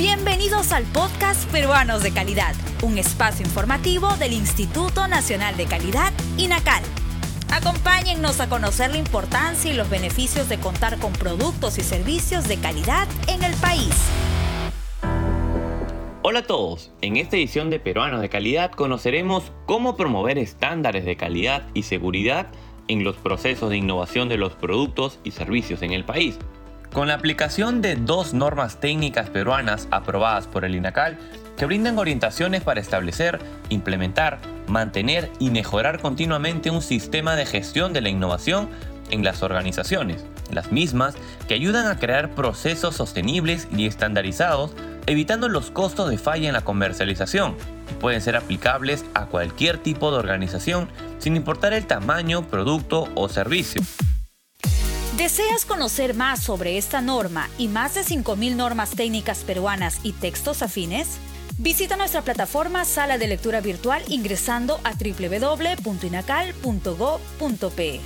Bienvenidos al podcast Peruanos de Calidad, un espacio informativo del Instituto Nacional de Calidad, INACAL. Acompáñennos a conocer la importancia y los beneficios de contar con productos y servicios de calidad en el país. Hola a todos, en esta edición de Peruanos de Calidad conoceremos cómo promover estándares de calidad y seguridad en los procesos de innovación de los productos y servicios en el país. Con la aplicación de dos normas técnicas peruanas aprobadas por el INACAL, que brindan orientaciones para establecer, implementar, mantener y mejorar continuamente un sistema de gestión de la innovación en las organizaciones, las mismas que ayudan a crear procesos sostenibles y estandarizados, evitando los costos de falla en la comercialización, y pueden ser aplicables a cualquier tipo de organización sin importar el tamaño, producto o servicio. ¿Deseas conocer más sobre esta norma y más de 5.000 normas técnicas peruanas y textos afines? Visita nuestra plataforma Sala de Lectura Virtual ingresando a www.inacal.gov.pe.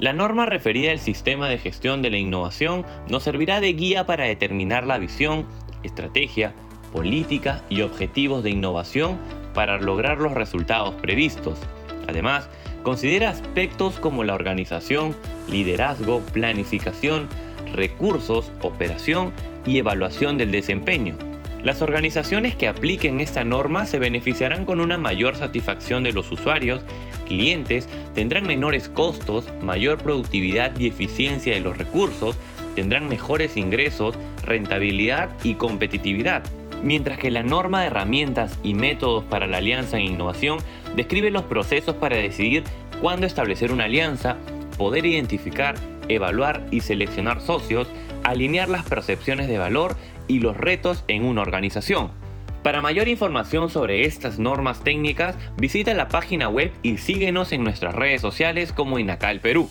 La norma referida al sistema de gestión de la innovación nos servirá de guía para determinar la visión, estrategia, política y objetivos de innovación para lograr los resultados previstos. Además, considera aspectos como la organización, liderazgo, planificación, recursos, operación y evaluación del desempeño. Las organizaciones que apliquen esta norma se beneficiarán con una mayor satisfacción de los usuarios, clientes, tendrán menores costos, mayor productividad y eficiencia de los recursos, tendrán mejores ingresos, rentabilidad y competitividad. Mientras que la norma de herramientas y métodos para la alianza en innovación describe los procesos para decidir cuándo establecer una alianza, poder identificar, evaluar y seleccionar socios, alinear las percepciones de valor y los retos en una organización. Para mayor información sobre estas normas técnicas, visita la página web y síguenos en nuestras redes sociales como Inacal Perú.